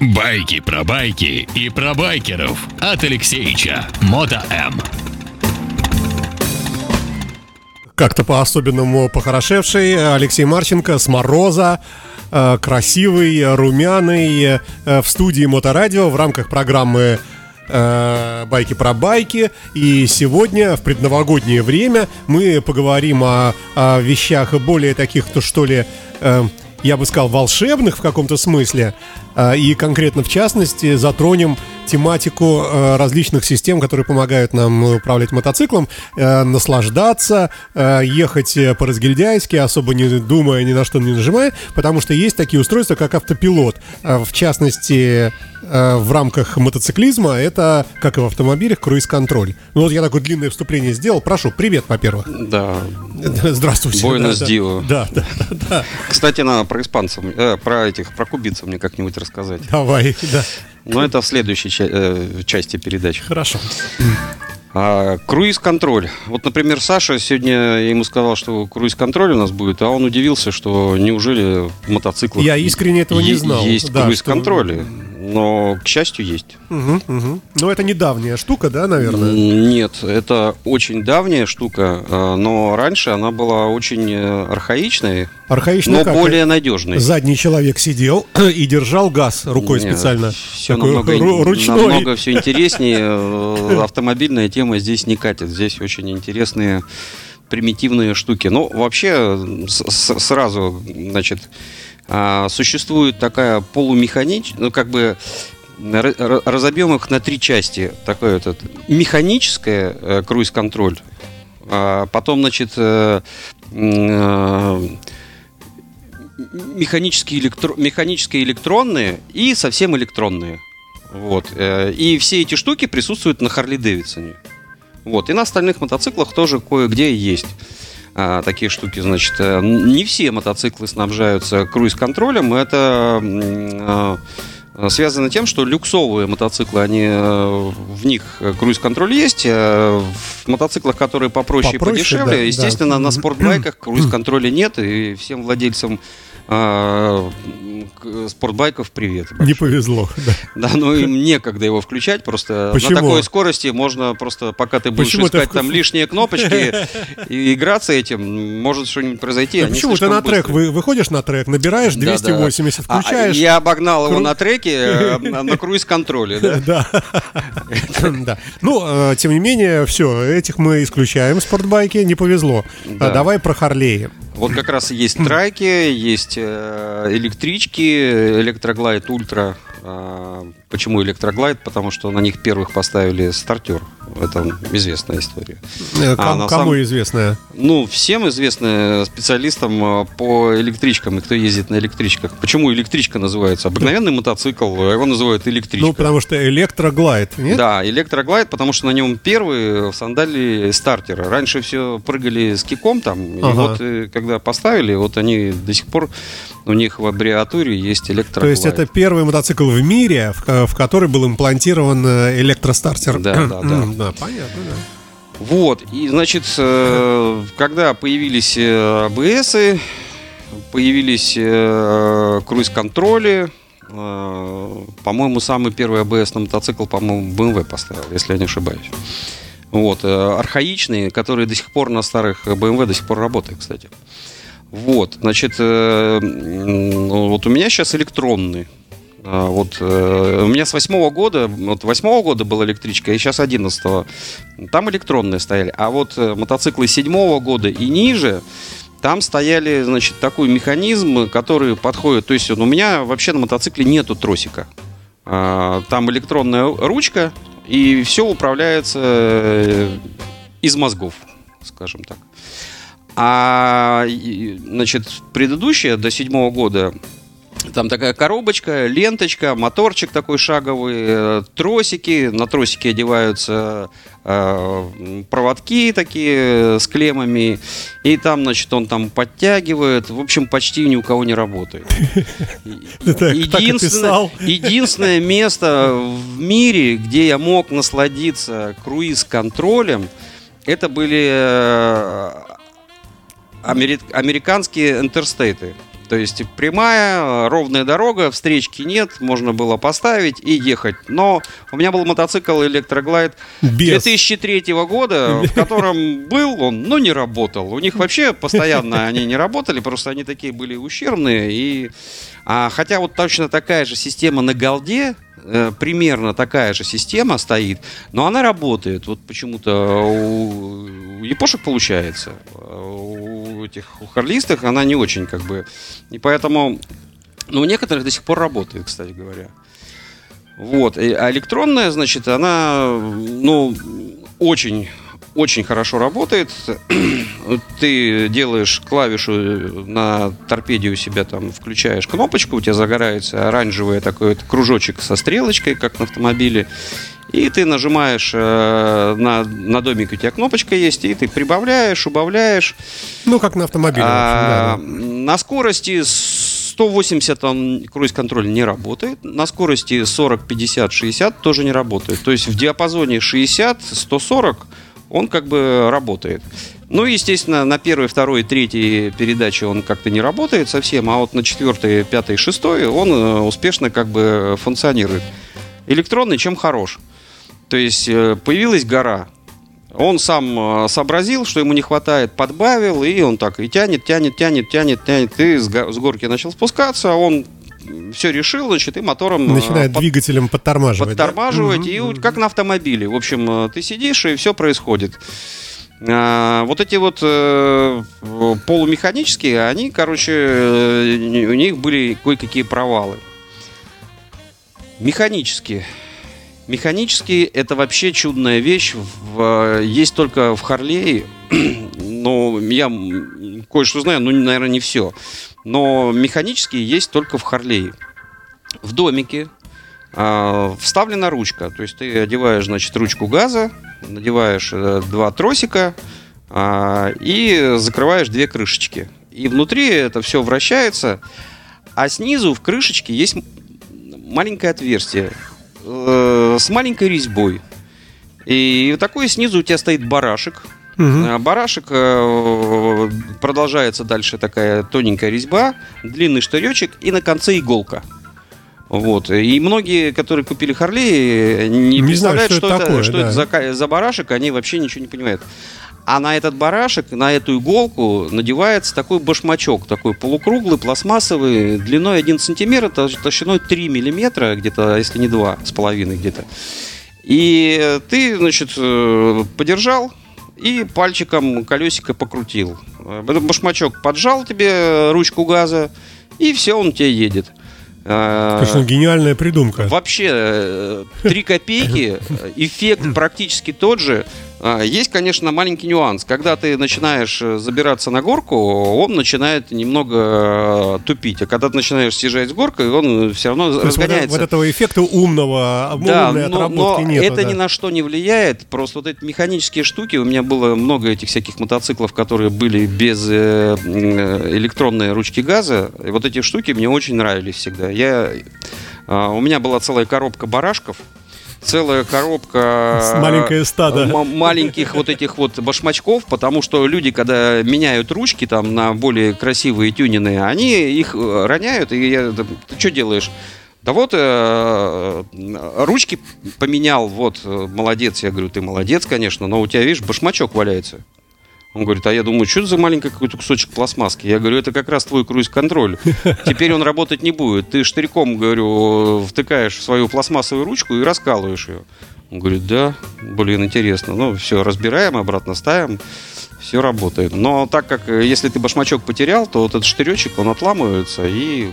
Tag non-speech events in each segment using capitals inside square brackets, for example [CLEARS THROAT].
Байки про байки и про байкеров от Алексеича Мото М. Как-то по-особенному похорошевший Алексей Марченко с Мороза, э, красивый, румяный, э, в студии Моторадио в рамках программы э, «Байки про байки». И сегодня, в предновогоднее время, мы поговорим о, о вещах более таких, то что ли, я бы сказал, волшебных в каком-то смысле, и конкретно в частности затронем тематику э, различных систем, которые помогают нам управлять мотоциклом, э, наслаждаться, э, ехать по-разгильдяйски, особо не думая, ни на что не нажимая, потому что есть такие устройства, как автопилот. В частности, в рамках мотоциклизма это, как и в автомобилях, круиз-контроль. Ну вот я такое длинное вступление сделал. Прошу, привет, во-первых. Да. [LAUGHS] Здравствуйте. Буэнос да, дио. Да, да, да, да. Кстати, надо про испанцев, э, про этих, про кубинцев мне как-нибудь рассказать. Давай, да. Но это в следующей ча- э, части передачи. Хорошо. А, круиз-контроль. Вот, например, Саша сегодня я ему сказал, что круиз-контроль у нас будет, а он удивился, что неужели мотоциклы Я искренне этого не знал. Есть Да, круиз-контроли, но, к счастью, есть. Мгм, мгм. Ну, это недавняя штука, да, наверное? Нет, это очень давняя штука, э, но раньше она была очень э, архаичной, Архаично но как? более надежной. Задний человек сидел [CLEARS THROAT] и держал газ рукой Нет, специально. Все Такой намного, ру- ручной. намного все интереснее. [LAUGHS] Э, Автомобильная тема здесь не катит. Здесь очень интересные примитивные штуки. Ну, вообще, сразу, значит, а, существует такая полумеханическая, ну, как бы разобьем их на три части. Такое вот механическое э, круиз-контроль, а потом, значит, э, э, механические, электро... механические электронные и совсем электронные. Вот. И все эти штуки присутствуют на Харли Дэвидсоне. Вот. И на остальных мотоциклах тоже кое-где есть а, такие штуки. Значит, э, не все мотоциклы снабжаются круиз-контролем. Это а, связано тем, что люксовые мотоциклы, они э, в них круиз-контроль есть. а В мотоциклах, которые попроще, Попроще, и подешевле, да, да. естественно, на Мгм. спортбайках [CLEARS THROAT] круиз-контроля нет. И всем владельцам а, спортбайков привет. Не большой. повезло. [LAUGHS] да. Да, ну им некогда его включать, просто Почему? на такой скорости можно просто, пока ты будешь Почему ты искать в- там лишние кнопочки [LAUGHS] и играться этим, может что-нибудь произойти. Да почему ты на трек вы, выходишь на трек, набираешь Да, да. 280, А, включаешь. я обогнал его на треке э, на круиз-контроле, да? [LAUGHS] Да. Да. Ну, э, тем не менее, все, этих мы исключаем спортбайки, не повезло. Да. А Давай про Харлеи. Вот как раз есть трайки, есть э, электрички, электроглайд ультра. А, Почему электроглайд? Потому что на них первых поставили стартер. Это известная история. Э, А, ком- на Кому известная? Ну, всем известно специалистам э, по электричкам и кто ездит на электричках. Почему электричка называется? Обыкновенный мотоцикл, а его называют электричка. Ну, потому что электроглайд, нет? Да, электроглайд, потому что на нем первые в сандали стартера. Раньше все прыгали с киком там, и Ага. вот э, когда поставили, вот они до сих пор, у них в аббревиатуре есть То электроглайд. есть это первый мотоцикл в мире, в, в который был имплантирован э, электростартер. Да, да, да. Да, понятно, да. Вот, и, значит, э, когда появились э, АБСы, появились э, круиз-контроли, э, по-моему, самый первый АБС на мотоцикл, по-моему, BMW поставил, если я не ошибаюсь. Вот, э, архаичные, которые до сих пор на старых BMW до сих пор работают, кстати. Вот, значит, э, вот у меня сейчас электронный. А, Вот э, у меня с восьмого года, вот восьмого года была электричка, и сейчас одиннадцатого. Там электронные стояли. А вот э, мотоциклы седьмого года и ниже, там стояли, значит, такой механизм, который подходит. То есть у меня вообще на мотоцикле нету тросика. А, Там электронная ручка, и все управляется э, из мозгов, скажем так. А, значит, предыдущая до седьмого года там такая коробочка, ленточка, моторчик такой шаговый, э, тросики. На тросики одеваются э, проводки такие с клеммами. И там, значит, он там подтягивает. В общем, почти ни у кого не работает. [LAUGHS] Единственное, место в мире, где я мог насладиться круиз-контролем, это были э, амери- американские интерстейты. То есть прямая, ровная дорога, встречки нет, можно было поставить и ехать. Но у меня был мотоцикл Электроглайд Без. 2003 года, в [LAUGHS] котором был он, но не работал. У них вообще постоянно они не работали, просто они такие были ущербные. И, а, хотя вот точно такая же система на голде, э, примерно такая же система стоит, но она работает. Вот почему-то у, у япошек получается. а У этих у харлистых она не очень как бы. И поэтому, ну, у некоторых до сих пор работает, кстати говоря. Вот. А электронная, значит, она, ну, очень, очень хорошо работает. [CLEARS THROAT] Ты делаешь клавишу на торпеде у себя там, включаешь кнопочку, у тебя загорается оранжевый такой вот кружочек со стрелочкой, как на автомобиле. И ты нажимаешь э, на, на домике у тебя кнопочка есть, и ты прибавляешь, убавляешь. Ну, как на автомобиле. в общем, А, да, да. На скорости 180 он круиз-контроль не работает. На скорости 40, 50, 60 тоже не работает. То есть в диапазоне 60, 140 он как бы работает. Ну, естественно, на первой, второй, третьей передаче он как-то не работает совсем, а вот на четвертой, пятой, шестой он э, успешно как бы функционирует. Электронный чем хорош? То есть э, появилась гора, он сам э, сообразил, что ему не хватает, подбавил, и он так и тянет, тянет, тянет, тянет, тянет. И с, го- с горки начал спускаться, он все решил, значит, и мотором э, Начинает под- двигателем подтормаживать. да? подтормаживать, Мгм, и мгм. как на автомобиле. В общем, э, ты сидишь, и все происходит. А, вот эти вот э, полумеханические, они, короче, э, у них были кое-какие провалы. Механические. Механические это вообще чудная вещь. В- есть только в Харлее. [CLEARS THROAT] Но я кое-что знаю, ну, наверное, не все. Но механические есть только в Харлее. В домике а, вставлена ручка. То есть ты одеваешь, значит, ручку газа, надеваешь э, два тросика а, и закрываешь две крышечки. И внутри это все вращается, а снизу в крышечке есть маленькое отверстие э, с маленькой резьбой. И такой снизу у тебя стоит барашек. А Барашек э, продолжается дальше такая тоненькая резьба, длинный штыречек и на конце иголка. Вот. И многие, которые купили Харли, не, Не представляют, знают, что что, это такое, что да. это за, за барашек, они вообще ничего не понимают. А на этот барашек, на эту иголку надевается такой башмачок, такой полукруглый, пластмассовый, длиной 1 сантиметр, тол- толщиной 3 миллиметра, где-то, если не 2, с половиной где-то. И ты, значит, э, подержал и пальчиком колесико покрутил. Э, Этот башмачок поджал тебе ручку газа, и все, он тебе едет. Э, Конечно, гениальная придумка. Вообще, э, 3 копейки, э, эффект практически тот же. А, Есть, конечно, маленький нюанс. Когда ты начинаешь э, забираться на горку, он начинает немного э, тупить. А когда ты начинаешь съезжать с горкой, он все равно То есть вот, разгоняется. вот этого эффекта умного, Да, умной но, но нету, это да. ни на что не влияет. Просто вот эти механические штуки, у меня было много этих всяких мотоциклов, которые были без э, электронной ручки газа. И вот эти штуки мне очень нравились всегда. Я, а, у меня была целая коробка барашков. Целая коробка маленькое стадо. маленьких вот этих вот башмачков, потому что люди, когда меняют ручки там на более красивые тюнины, они их э, роняют, и я, ты что делаешь? Да вот э, ручки поменял, вот э, молодец. Я говорю, ты молодец, конечно, но у тебя, видишь, башмачок валяется. Он говорит, а я думаю, что это за маленький какой-то кусочек пластмасски? Я говорю, это как раз твой круиз-контроль. Теперь он работать не будет. Ты штырьком, говорю, втыкаешь в свою пластмассовую ручку и раскалываешь ее. Он говорит, да, блин, интересно. Ну, все, разбираем, обратно ставим, все работает. Но так как, э, если ты башмачок потерял, то вот этот штыречек, он отламывается и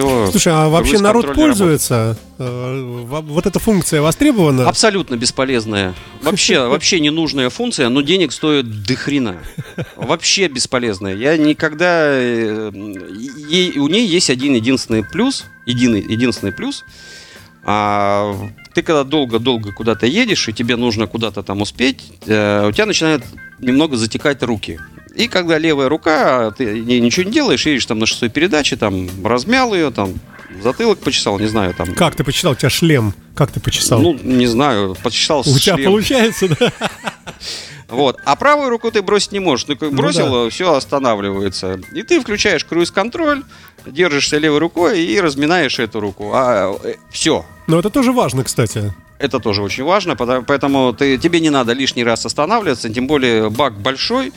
все. Слушай, а вообще народ пользуется? Э, во- Вот эта функция востребована? Абсолютно бесполезная. Вообще, [LAUGHS] вообще ненужная функция, но денег стоит до хрена. Вообще бесполезная. Я никогда... э, ей- у нее есть один единственный плюс. Единый, единственный плюс. А, ты когда долго-долго куда-то едешь, и тебе нужно куда-то там успеть, э, у тебя начинают немного затекать руки. И когда левая рука, ты не- ничего не делаешь, едешь там на шестой передаче, там размял ее, там затылок почесал, не знаю, там Как ты почитал? У тебя шлем. Как ты почесал? ну, не знаю, почесал У тебя шлем. получается, да? [LAUGHS] Вот. А правую руку ты бросить не можешь. Ну, как Ну бросил, все останавливается. И ты включаешь круиз-контроль, держишься левой рукой и разминаешь эту руку. А все. Но это тоже важно, кстати. Это тоже очень важно, потому- поэтому ты, тебе не надо лишний раз останавливаться, тем более бак большой,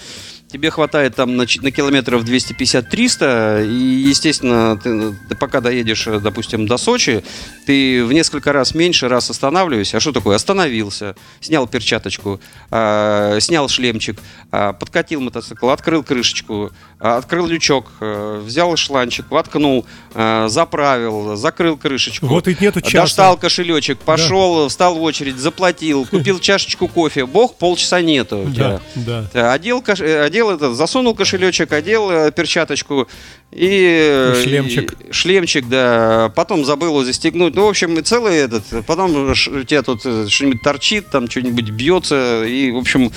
тебе хватает там на, на километров 250-300, и, естественно, ты, ты пока доедешь, э, допустим, до Сочи, ты в несколько раз меньше раз останавливаешься. А что такое? Остановился, снял перчаточку, а, снял шлемчик, а, подкатил мотоцикл, открыл крышечку, открыл лючок, э, взял шланчик, воткнул, а, заправил, закрыл крышечку. Вот и нету часа. Достал кошелечек, пошел, встал в очередь, заплатил, купил чашечку кофе. Бог, полчаса нету. Да, да. Одел, э, одел этот, засунул кошелечек, одел э, перчаточку и, И шлемчик. и шлемчик, да. Потом забыл его застегнуть. Ну, в общем, и целый этот. Потом ш- тебя тут э, что-нибудь торчит, там что-нибудь бьется. И, в общем,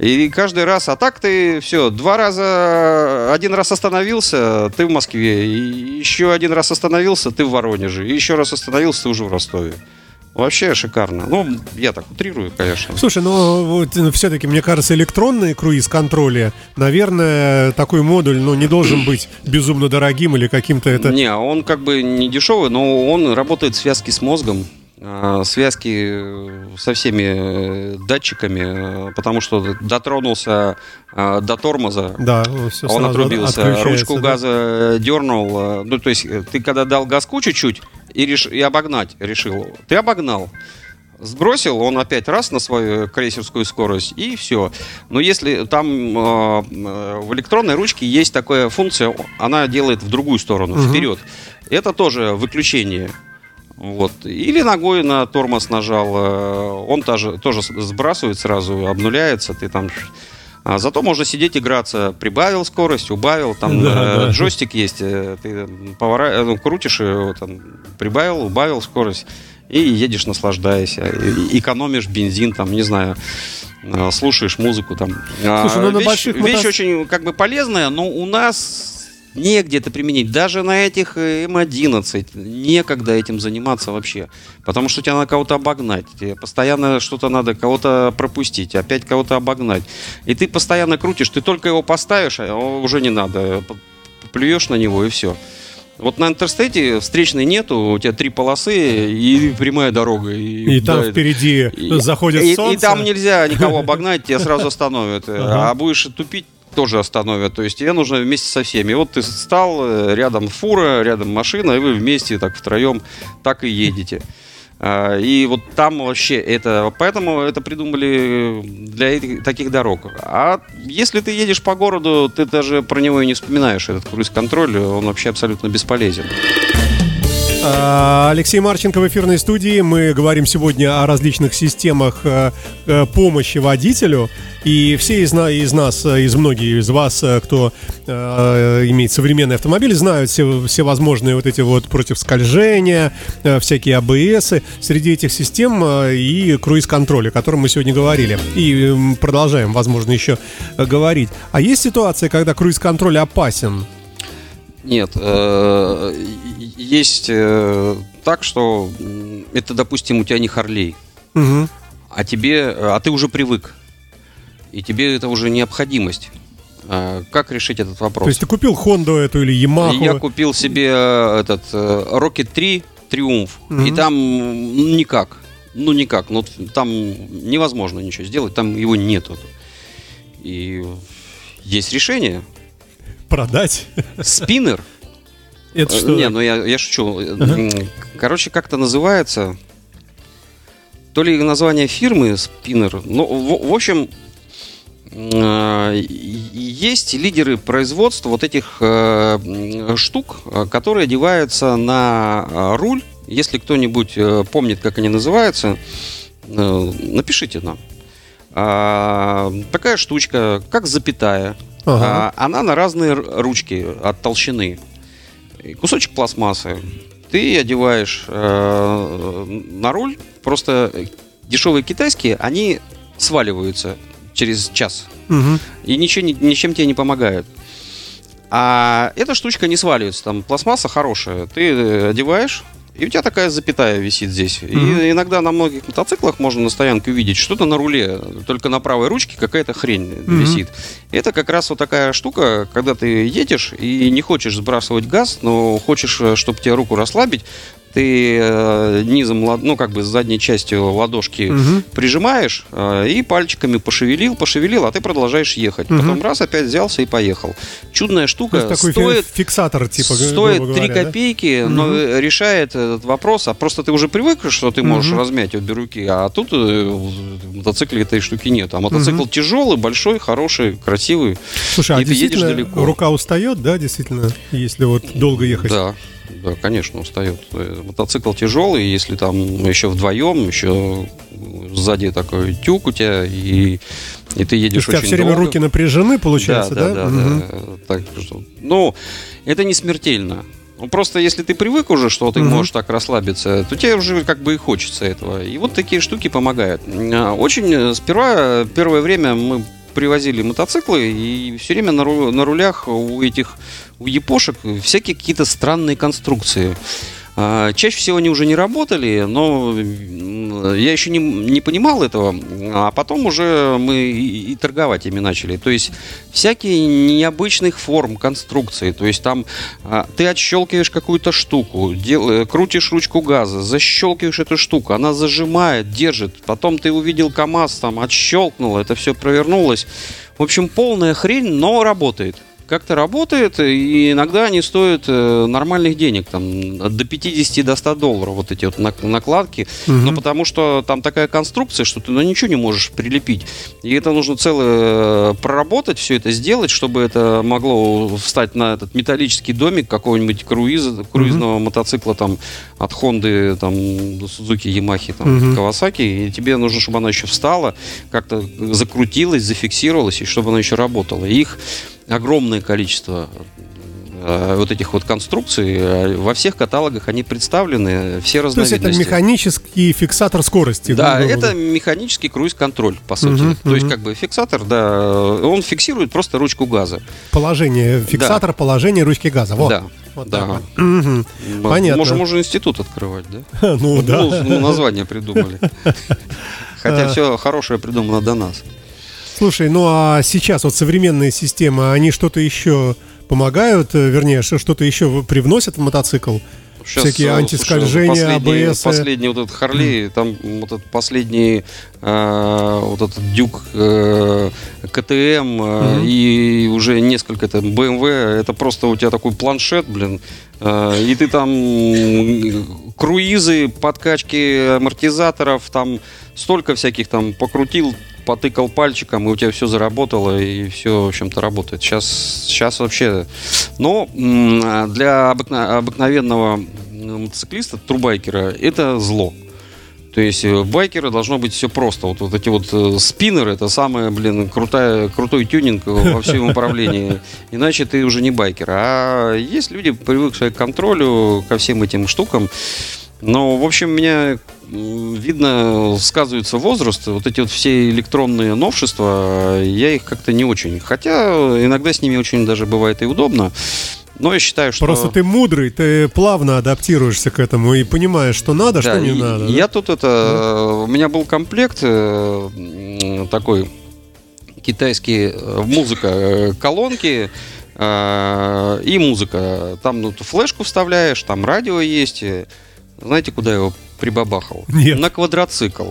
и каждый раз. А так ты все, два раза, один раз остановился, ты в Москве. И еще один раз остановился, ты в Воронеже. И еще раз остановился, ты уже в Ростове. Вообще шикарно. Ну, я так утрирую, конечно. Слушай, ну вот все-таки, мне кажется, электронные круиз-контроли, наверное, такой модуль, ну, не должен [CLEARS THROAT] быть безумно дорогим или каким-то это... Не, он как бы не дешевый, но он работает в связке с мозгом, связки э, со всеми э, датчиками, э, потому что дотронулся а, до тормоза, Да, все он отрубился, ручку газа дернул. э, Ну, то есть, э, ты когда дал газку чуть-чуть и, реш... и обогнать решил, ты обогнал. Сбросил он опять раз на свою крейсерскую скорость и все. Но если там э, э, в электронной ручке есть такая функция, она делает в другую сторону, Мгм. вперед. Это тоже выключение. Вот. Или ногой на тормоз нажал, э, он тоже, тоже сбрасывает сразу, обнуляется, ты там... А зато можно сидеть играться, прибавил скорость, убавил, там [LAUGHS] Да, э, да. джойстик есть, э, ты повора... э, ну, крутишь его, там, прибавил, убавил скорость и едешь, наслаждаясь, и- экономишь бензин, там, не знаю, слушаешь музыку там. А, Слушай, ну, на вещь, больших вещь очень как бы полезная, но у нас негде это применить. Даже на этих э, М11 некогда этим заниматься вообще. Потому что тебе надо кого-то обогнать. Тебе постоянно что-то надо, кого-то пропустить, опять кого-то обогнать. И ты постоянно крутишь, ты только его поставишь, а уже не надо. Плюешь на него и все. Вот на интерстейте встречной нету, у тебя три полосы и прямая дорога. И, И там да, впереди и- заходит и, солнце. и там нельзя никого обогнать, тебя сразу [LAUGHS] остановят. А будешь тупить, тоже остановят. То есть тебе нужно вместе со всеми. Вот ты стал, э, рядом фура, рядом машина, и вы вместе так втроем так и едете. А, И вот там вообще это... Поэтому это придумали для таких дорог. А если ты едешь по городу, ты даже про него и не вспоминаешь, этот круиз-контроль, он вообще абсолютно бесполезен. А, Алексей Марченко в эфирной студии. Мы говорим сегодня о различных системах э, э, помощи водителю. И все из, из нас, э, из многих из вас, кто имеет современный автомобиль, знают все, все возможные вот эти вот против скольжения, всякие АБС. Среди этих систем и круиз-контроль, о котором мы сегодня говорили. И продолжаем, возможно, еще говорить. А есть ситуация, когда круиз-контроль опасен? Нет, есть э, так, что это, допустим, у тебя не Харлей, Мгм. а тебе, а ты уже привык, и тебе это уже необходимость. А Как решить этот вопрос? То есть ты купил Хонду эту или Ямаху? Я купил себе э, этот э, Rocket 3 Триумф, и Мгм. там м, никак, ну никак, ну там невозможно ничего сделать, там его нету. И есть решение. Продать? Спиннер. Это Э, что? Не, ну я, я шучу. М, Короче, как-то называется. То ли название фирмы Спиннер. Ну, в, в общем, э, есть лидеры производства вот этих э, штук, которые одеваются на руль. Если кто-нибудь помнит, как они называются, напишите нам. А, такая штучка, как запятая. Ага. А, она на разные ручки от толщины. Кусочек пластмассы. Ты одеваешь э, на руль. Просто дешевые китайские, они сваливаются через час. Мгм. И ничего, ни- ничем тебе не помогают. А эта штучка не сваливается. Там пластмасса хорошая. Ты э, одеваешь, И у тебя такая запятая висит здесь. Мгм. И иногда на многих мотоциклах можно на стоянке увидеть что-то на руле, только на правой ручке какая-то хрень Мгм. висит. Это как раз вот такая штука, когда ты едешь и не хочешь сбрасывать газ, но хочешь, чтобы тебе руку расслабить, ты э, низом, ну как бы с задней частью ладошки Мгм. прижимаешь э, и пальчиками пошевелил, пошевелил, а ты продолжаешь ехать. Мгм. Потом раз опять взялся и поехал. Чудная То штука. есть такой стоит фиксатор, типа, стоит 3 говоря, да? копейки, но Мгм. решает этот вопрос. А просто ты уже привык, что ты можешь Мгм. размять обе руки, а тут э, в мотоцикле этой штуки нет. А мотоцикл Мгм. тяжелый, большой, хороший, красивый. Слушай, а и ты едешь далеко. рука устает, да, действительно, если вот долго ехать? Да, да, конечно, устает. Мотоцикл тяжелый, если там еще вдвоем, еще сзади такой тюк у тебя, и, и ты едешь есть у тебя очень все время долго. руки напряжены, получается, да? да, да, да. Так что, ну, это не смертельно. Ну, просто если ты привык уже, что ты Мгм. можешь так расслабиться, то тебе уже как бы и хочется этого. И вот такие штуки помогают. Очень э, сперва, первое время мы привозили мотоциклы, и все время на, ру- на рулях у этих, у япошек всякие какие-то странные конструкции. А, Чаще всего они уже не работали, но я еще не, не понимал этого, а потом уже мы и, и торговать ими начали. То есть всякие необычных форм конструкции. То есть там а, ты отщелкиваешь какую-то штуку, дел- э, крутишь ручку газа, защелкиваешь эту штуку, она зажимает, держит. Потом ты увидел КАМАЗ, там отщелкнул, это все провернулось. В общем, полная хрень, но работает. Как-то работает, и иногда они стоят э, нормальных денег, там, до 50 до 100 долларов, вот эти вот нак- накладки. Мгм. Ну, потому что там такая конструкция, что ты на ничего не можешь прилепить. И это нужно целое э, проработать, все это сделать, чтобы это могло встать на этот металлический домик какого-нибудь круиза, круизного мотоцикла там от Хонды, там, до Сузуки, Ямахи, там, Мгм. Кавасаки. И тебе нужно, чтобы она еще встала, как-то закрутилась, зафиксировалась, и чтобы она еще работала. И их огромное количество э, вот этих вот конструкций. э, Во всех каталогах они представлены, все То есть это разновидности. механический фиксатор скорости. Да, грубо это механический круиз-контроль, по сути. Мгм, То есть, мгм. как бы фиксатор, да, он фиксирует просто ручку газа. Положение, фиксатор положения ручки газа. Вот. Да. Вот да. М, Понятно. Можем уже институт открывать, да? [LAUGHS] Ну да. Ну, ну, название придумали. [LAUGHS] Хотя все хорошее придумано до нас. Слушай, ну а сейчас вот современные системы, они что-то еще помогают, э, вернее, что- что-то еще привносят в мотоцикл? Щас, Всякие э, антискольжения, слушай, последний, ABS. Последний вот этот Харли, там вот этот последний э, вот этот Дюк э, КТМ э, Мгм. и уже несколько там BMW, это просто у тебя такой планшет, блин, э, и ты там круизы, подкачки амортизаторов, там столько всяких там покрутил, потыкал пальчиком, и у тебя все заработало, и все, в общем-то, работает. Сейчас, сейчас вообще... Но для обыкновенного мотоциклиста, трубайкера, это зло. То есть э, у байкера должно быть все просто. Вот, вот эти вот э, спиннеры, это самое, блин, крутая, крутой тюнинг во всем управлении. [LAUGHS] Иначе ты уже не байкер. А есть люди, привыкшие к контролю, ко всем этим штукам. Но, в общем, меня видно, сказывается возраст. Вот эти вот все электронные новшества, я их как-то не очень. Хотя иногда с ними очень даже бывает и удобно. Но я считаю, что... Просто ты мудрый, ты плавно адаптируешься к этому и понимаешь, что надо, Да, что не и- надо. да? Я тут это... У меня был комплект э, такой китайский, э, музыка, э, колонки и музыка. Там ну, флешку вставляешь, там радио есть. Знаете, куда я его прибабахал? Нет. На квадроцикл.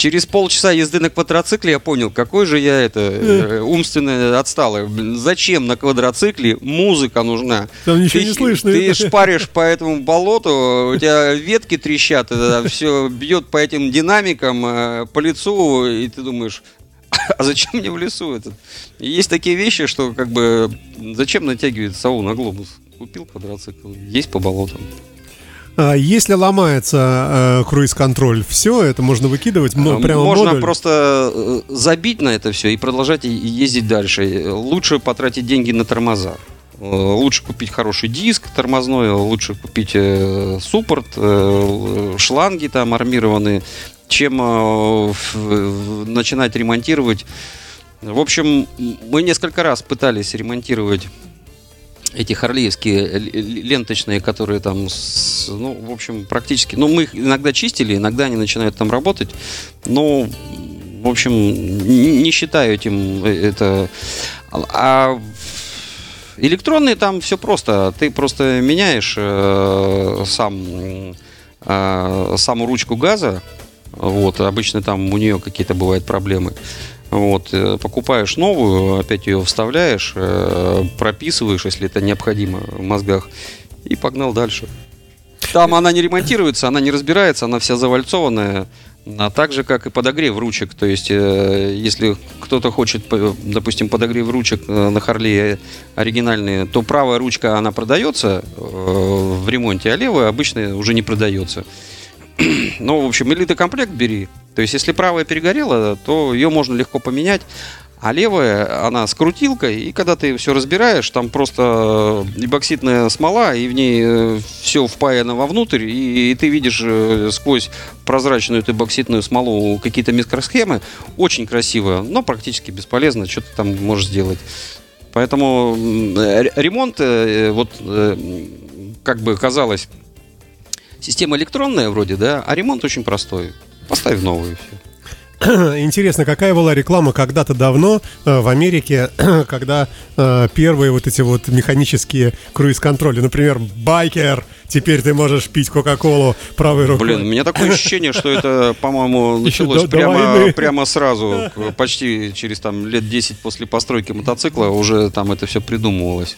Через полчаса езды на квадроцикле я понял, какой же я это э, умственно отсталый. Зачем на квадроцикле музыка нужна? Там ничего ты, не слышно. Ты шпаришь по этому болоту, у тебя ветки трещат, все бьет по этим динамикам, э, по лицу, и ты думаешь, а зачем мне в лесу этот? Есть такие вещи, что как бы зачем натягивать сову на глобус? Купил квадроцикл, есть по болотам. А если ломается э, круиз-контроль, все, это можно выкидывать, ну, А, прямо Можно модуль. просто э, забить на это все и продолжать ездить дальше. Лучше потратить деньги на тормоза. Э, Лучше купить хороший диск тормозной, лучше купить э, суппорт, э, шланги там армированные, чем э, в- начинать ремонтировать. В общем, мы несколько раз пытались ремонтировать эти харлеевские ленточные, которые там, ну, в общем, практически, ну, мы их иногда чистили, иногда они начинают там работать, но, в общем, не считаю этим э, это... А электронные там все просто, ты просто меняешь э, сам, э, саму ручку газа, вот, обычно там у нее какие-то бывают проблемы. Вот, э, покупаешь новую, опять ее вставляешь, э, прописываешь, если это необходимо в мозгах, и погнал дальше. Там она не ремонтируется, она не разбирается, она вся завальцованная. А так же, как и подогрев ручек. То есть, э, если кто-то хочет, допустим, подогрев ручек на Харле оригинальные, то правая ручка, она продается в ремонте, а левая обычно уже не продается. [CLEARS THROAT] ну, в общем, элитный комплект бери. То есть, если правая перегорела, то ее можно легко поменять. А левая, она с крутилкой, и когда ты все разбираешь, там просто эбоксидная смола, и в ней э, все впаяно вовнутрь, и, и ты видишь э, сквозь прозрачную эту эбоксидную смолу какие-то микросхемы. Очень красиво, но практически бесполезно, что ты там можешь сделать. Поэтому ремонт, э, вот как бы казалось, Система электронная вроде, да, а ремонт очень простой. Поставь новую все. [CLEARS THROAT] Интересно, какая была реклама когда-то давно э, в Америке, [CLEARS THROAT] когда э, первые вот эти вот механические круиз-контроли, например, байкер, теперь ты можешь пить Кока-Колу правой рукой. Блин, у меня такое [LAUGHS] ощущение, что это, по-моему, началось прямо, прямо сразу, [LAUGHS] почти через там лет 10 после постройки мотоцикла уже там это все придумывалось.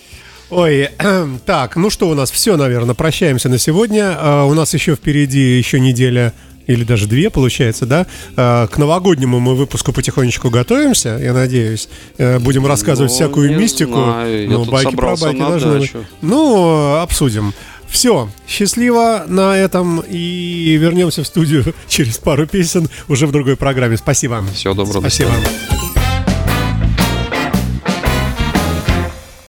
Ой, [CLEARS THROAT] так, ну что у нас, все, наверное, прощаемся на сегодня. А, у нас еще впереди еще неделя или даже две, получается, да? А, к новогоднему мы выпуску потихонечку готовимся, я надеюсь. Э, будем рассказывать ну, всякую мистику. Знаю. Ну, байки про байки должны быть. Ну, обсудим. Все, счастливо на этом и вернемся в студию [LAUGHS] через пару песен уже в другой программе. Спасибо. Всего доброго. Спасибо.